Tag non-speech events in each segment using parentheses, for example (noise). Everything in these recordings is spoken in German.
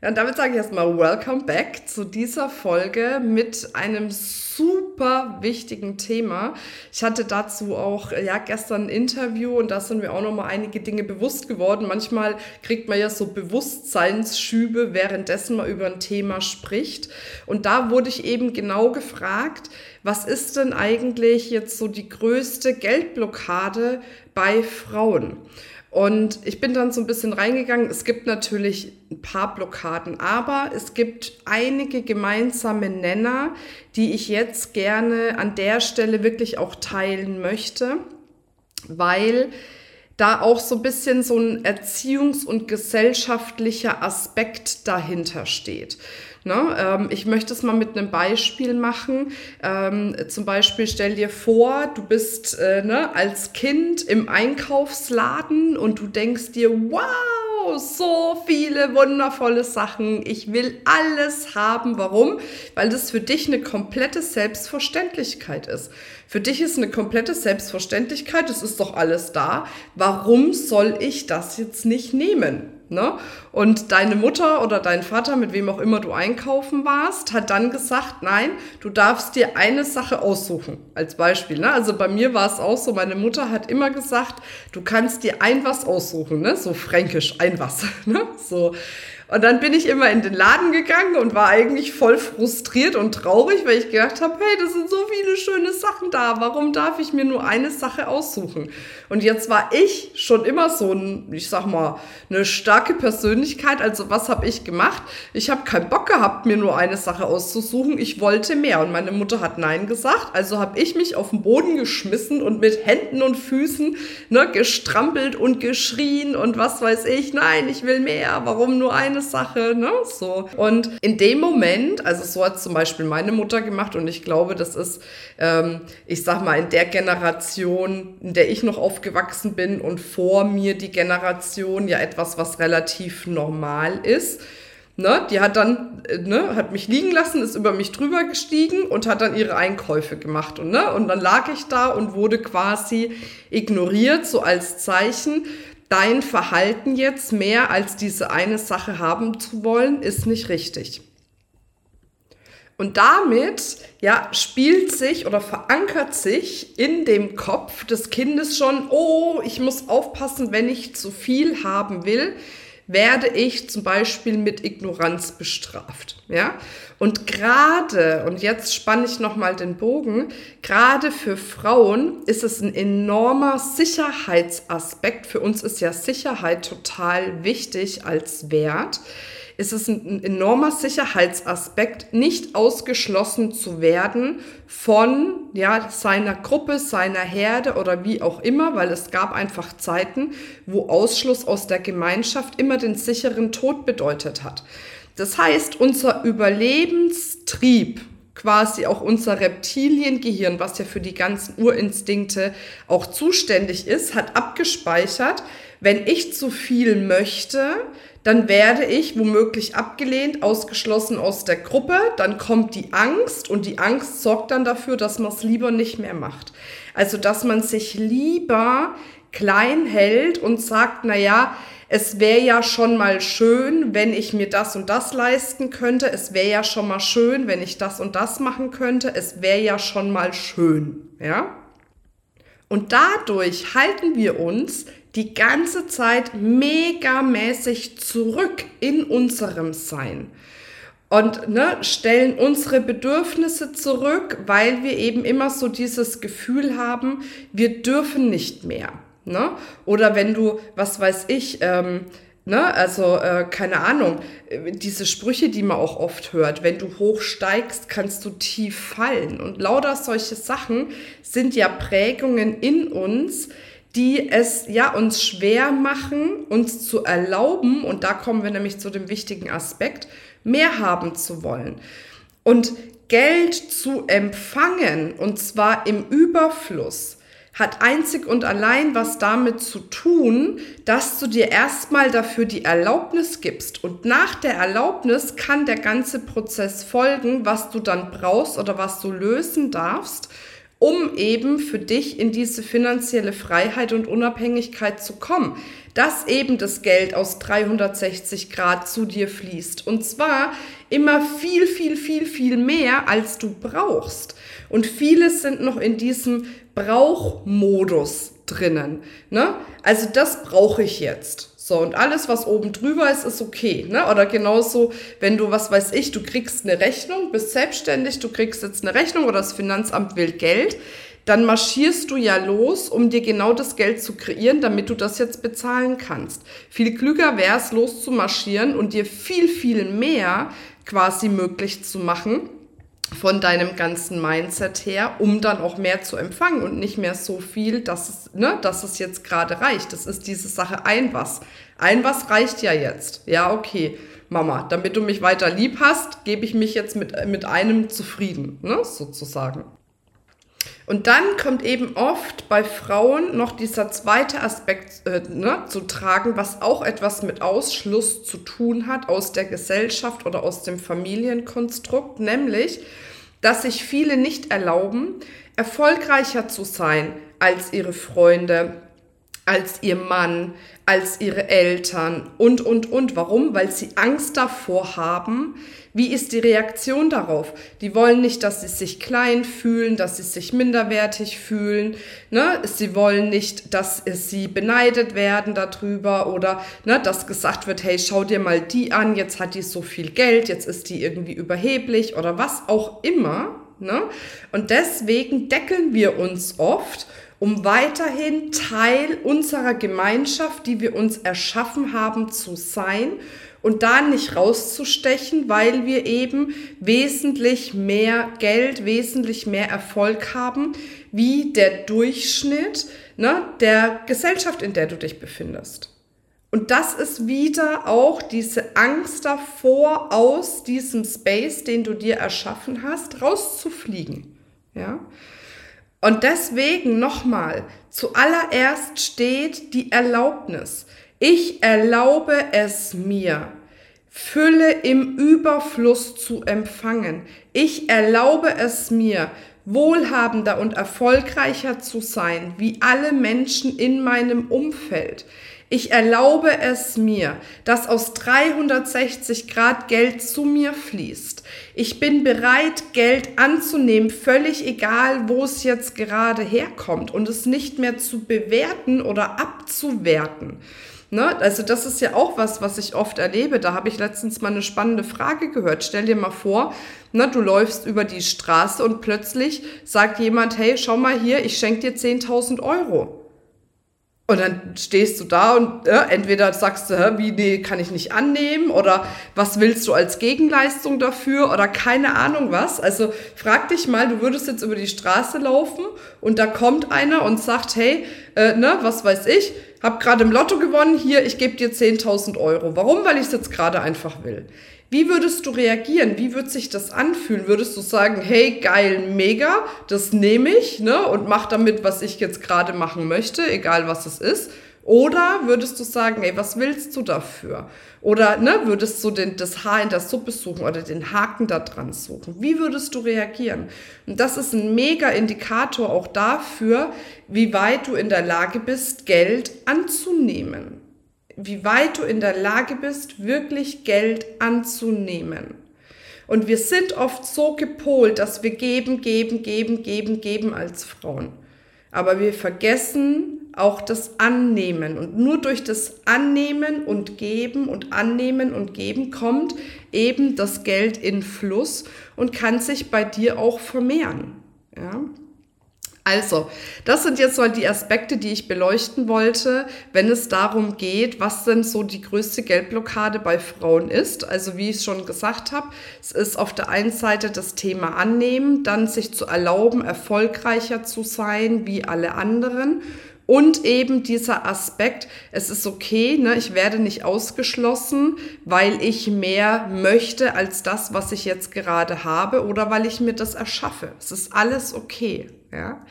Ja, und damit sage ich erstmal Welcome back zu dieser Folge mit einem super wichtigen Thema. Ich hatte dazu auch ja gestern ein Interview und da sind mir auch noch mal einige Dinge bewusst geworden. Manchmal kriegt man ja so Bewusstseinsschübe, währenddessen man über ein Thema spricht. Und da wurde ich eben genau gefragt, was ist denn eigentlich jetzt so die größte Geldblockade bei Frauen? Und ich bin dann so ein bisschen reingegangen. Es gibt natürlich ein paar Blockaden, aber es gibt einige gemeinsame Nenner, die ich jetzt gerne an der Stelle wirklich auch teilen möchte, weil da auch so ein bisschen so ein erziehungs- und gesellschaftlicher Aspekt dahinter steht. Ne? Ähm, ich möchte es mal mit einem Beispiel machen. Ähm, zum Beispiel stell dir vor, du bist äh, ne, als Kind im Einkaufsladen und du denkst dir, wow, so viele wundervolle Sachen. Ich will alles haben. Warum? Weil das für dich eine komplette Selbstverständlichkeit ist. Für dich ist eine komplette Selbstverständlichkeit, es ist doch alles da. Warum soll ich das jetzt nicht nehmen? Ne? Und deine Mutter oder dein Vater, mit wem auch immer du einkaufen warst, hat dann gesagt, nein, du darfst dir eine Sache aussuchen. Als Beispiel. Ne? Also bei mir war es auch so, meine Mutter hat immer gesagt, du kannst dir ein was aussuchen, ne? so fränkisch, ein was. (laughs) Ne? So. Und dann bin ich immer in den Laden gegangen und war eigentlich voll frustriert und traurig, weil ich gedacht habe, hey, das sind so viele schöne Sachen da. Warum darf ich mir nur eine Sache aussuchen? Und jetzt war ich schon immer so ein, ich sag mal, eine starke Persönlichkeit. Also was habe ich gemacht? Ich habe keinen Bock gehabt, mir nur eine Sache auszusuchen. Ich wollte mehr. Und meine Mutter hat Nein gesagt. Also habe ich mich auf den Boden geschmissen und mit Händen und Füßen ne, gestrampelt und geschrien und was weiß ich. Nein, ich will mehr. Warum nur eine Sache? Ne? So. Und in dem Moment, also so hat zum Beispiel meine Mutter gemacht und ich glaube, das ist, ähm, ich sag mal, in der Generation, in der ich noch auf aufgewachsen bin und vor mir die Generation ja etwas, was relativ normal ist. Ne, die hat dann, äh, ne, hat mich liegen lassen, ist über mich drüber gestiegen und hat dann ihre Einkäufe gemacht. Und, ne, und dann lag ich da und wurde quasi ignoriert, so als Zeichen, dein Verhalten jetzt mehr als diese eine Sache haben zu wollen, ist nicht richtig. Und damit ja, spielt sich oder verankert sich in dem Kopf des Kindes schon, oh, ich muss aufpassen, wenn ich zu viel haben will, werde ich zum Beispiel mit Ignoranz bestraft. Ja? Und gerade, und jetzt spanne ich nochmal den Bogen, gerade für Frauen ist es ein enormer Sicherheitsaspekt. Für uns ist ja Sicherheit total wichtig als Wert ist es ein, enormer Sicherheitsaspekt, nicht ausgeschlossen zu werden von ja, seiner Gruppe, seiner Herde oder wie auch immer, weil es gab einfach Zeiten, wo Ausschluss aus der Gemeinschaft immer den sicheren Tod bedeutet hat. Das heißt, unser Überlebenstrieb, quasi auch unser Reptiliengehirn, was ja für die ganzen Urinstinkte auch zuständig ist, hat abgespeichert, wenn ich zu viel möchte, dann werde ich womöglich abgelehnt, ausgeschlossen aus der Gruppe, dann kommt die Angst und die Angst sorgt dann dafür, dass man es lieber nicht mehr macht. Also, dass man sich lieber klein hält und sagt, na ja, es wäre ja schon mal schön, wenn ich mir das und das leisten könnte. Es wäre ja schon mal schön, wenn ich das und das machen könnte. Es wäre ja schon mal schön, ja? Und dadurch halten wir uns die ganze Zeit megamäßig zurück in unserem Sein und ne, stellen unsere Bedürfnisse zurück, weil wir eben immer so dieses Gefühl haben, wir dürfen nicht mehr. Ne? Oder wenn du, was weiß ich, ähm, Ne? Also, äh, keine Ahnung, diese Sprüche, die man auch oft hört, wenn du hoch steigst, kannst du tief fallen. Und lauter solche Sachen sind ja Prägungen in uns, die es ja uns schwer machen, uns zu erlauben, und da kommen wir nämlich zu dem wichtigen Aspekt, mehr haben zu wollen. Und Geld zu empfangen, und zwar im Überfluss, hat einzig und allein was damit zu tun, dass du dir erstmal dafür die Erlaubnis gibst. Und nach der Erlaubnis kann der ganze Prozess folgen, was du dann brauchst oder was du lösen darfst, um eben für dich in diese finanzielle Freiheit und Unabhängigkeit zu kommen. Dass eben das Geld aus 360 Grad zu dir fließt. Und zwar immer viel, viel, viel, viel mehr, als du brauchst. Und viele sind noch in diesem Brauchmodus drinnen. Ne? Also das brauche ich jetzt. So, und alles, was oben drüber ist, ist okay. Ne? Oder genauso, wenn du, was weiß ich, du kriegst eine Rechnung, bist selbstständig, du kriegst jetzt eine Rechnung oder das Finanzamt will Geld, dann marschierst du ja los, um dir genau das Geld zu kreieren, damit du das jetzt bezahlen kannst. Viel klüger wäre es, loszumarschieren und dir viel, viel mehr quasi möglich zu machen von deinem ganzen Mindset her, um dann auch mehr zu empfangen und nicht mehr so viel, dass es, ne, dass es jetzt gerade reicht. Das ist diese Sache ein was. Ein was reicht ja jetzt. Ja, okay, Mama, damit du mich weiter lieb hast, gebe ich mich jetzt mit, mit einem zufrieden, ne, sozusagen. Und dann kommt eben oft bei Frauen noch dieser zweite Aspekt äh, ne, zu tragen, was auch etwas mit Ausschluss zu tun hat aus der Gesellschaft oder aus dem Familienkonstrukt, nämlich, dass sich viele nicht erlauben, erfolgreicher zu sein als ihre Freunde, als ihr Mann, als ihre Eltern und, und, und. Warum? Weil sie Angst davor haben, wie ist die Reaktion darauf? Die wollen nicht, dass sie sich klein fühlen, dass sie sich minderwertig fühlen. Ne? Sie wollen nicht, dass sie beneidet werden darüber oder ne, dass gesagt wird, hey, schau dir mal die an, jetzt hat die so viel Geld, jetzt ist die irgendwie überheblich oder was auch immer. Ne? Und deswegen deckeln wir uns oft um weiterhin Teil unserer Gemeinschaft, die wir uns erschaffen haben, zu sein und da nicht rauszustechen, weil wir eben wesentlich mehr Geld, wesentlich mehr Erfolg haben, wie der Durchschnitt ne, der Gesellschaft, in der du dich befindest. Und das ist wieder auch diese Angst davor, aus diesem Space, den du dir erschaffen hast, rauszufliegen. Ja? Und deswegen nochmal, zuallererst steht die Erlaubnis. Ich erlaube es mir, Fülle im Überfluss zu empfangen. Ich erlaube es mir, wohlhabender und erfolgreicher zu sein, wie alle Menschen in meinem Umfeld. Ich erlaube es mir, dass aus 360 Grad Geld zu mir fließt. Ich bin bereit, Geld anzunehmen, völlig egal, wo es jetzt gerade herkommt und es nicht mehr zu bewerten oder abzuwerten. Ne? Also das ist ja auch was, was ich oft erlebe. Da habe ich letztens mal eine spannende Frage gehört. Stell dir mal vor, ne, du läufst über die Straße und plötzlich sagt jemand, hey, schau mal hier, ich schenke dir 10.000 Euro. Und dann stehst du da und äh, entweder sagst du, wie, nee, kann ich nicht annehmen oder was willst du als Gegenleistung dafür oder keine Ahnung was. Also frag dich mal, du würdest jetzt über die Straße laufen und da kommt einer und sagt, hey, äh, ne, was weiß ich, hab gerade im Lotto gewonnen, hier, ich gebe dir 10.000 Euro. Warum? Weil ich es jetzt gerade einfach will. Wie würdest du reagieren? Wie würde sich das anfühlen? Würdest du sagen, hey, geil, mega, das nehme ich ne, und mach damit, was ich jetzt gerade machen möchte, egal was es ist? Oder würdest du sagen, ey, was willst du dafür? Oder ne, würdest du den, das Haar in der Suppe suchen oder den Haken da dran suchen? Wie würdest du reagieren? Und das ist ein mega Indikator auch dafür, wie weit du in der Lage bist, Geld anzunehmen wie weit du in der Lage bist, wirklich Geld anzunehmen. Und wir sind oft so gepolt, dass wir geben, geben, geben, geben, geben als Frauen. Aber wir vergessen auch das Annehmen. Und nur durch das Annehmen und Geben und Annehmen und Geben kommt eben das Geld in Fluss und kann sich bei dir auch vermehren. Ja? Also, das sind jetzt mal die Aspekte, die ich beleuchten wollte, wenn es darum geht, was denn so die größte Geldblockade bei Frauen ist. Also, wie ich schon gesagt habe, es ist auf der einen Seite das Thema annehmen, dann sich zu erlauben, erfolgreicher zu sein wie alle anderen Und eben dieser Aspekt, es ist okay, ne, ich werde nicht ausgeschlossen, weil ich mehr möchte als das, was ich jetzt gerade habe oder weil ich mir das erschaffe. Es ist alles okay. Ja.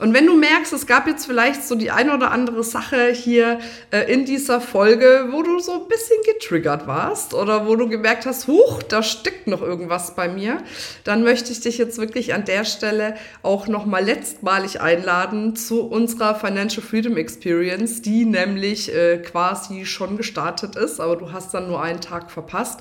Und wenn du merkst, es gab jetzt vielleicht so die eine oder andere Sache hier äh, in dieser Folge, wo du so ein bisschen getriggert warst oder wo du gemerkt hast, huch, da steckt noch irgendwas bei mir, dann möchte ich dich jetzt wirklich an der Stelle auch nochmal letztmalig einladen zu unserer Financial Freedom Experience, die nämlich äh, quasi schon gestartet ist, aber du hast dann nur einen Tag verpasst.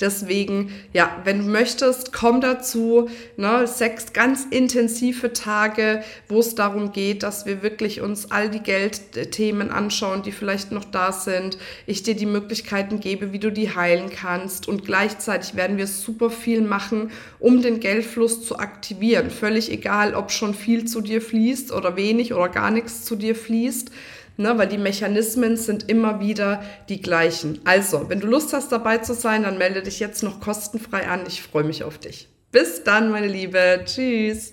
Deswegen, ja, wenn du möchtest, komm dazu, ne, sechs ganz intensive Tage, wo es darum geht, dass wir wirklich uns all die Geldthemen anschauen, die vielleicht noch da sind. Ich dir die Möglichkeiten gebe, wie du die heilen kannst. Und gleichzeitig werden wir super viel machen, um den Geldfluss zu aktivieren. Völlig egal, ob schon viel zu dir fließt oder wenig oder gar nichts zu dir fließt. Ne, weil die Mechanismen sind immer wieder die gleichen. Also, wenn du Lust hast, dabei zu sein, dann melde dich jetzt noch kostenfrei an. Ich freue mich auf dich. Bis dann, meine Liebe. Tschüss.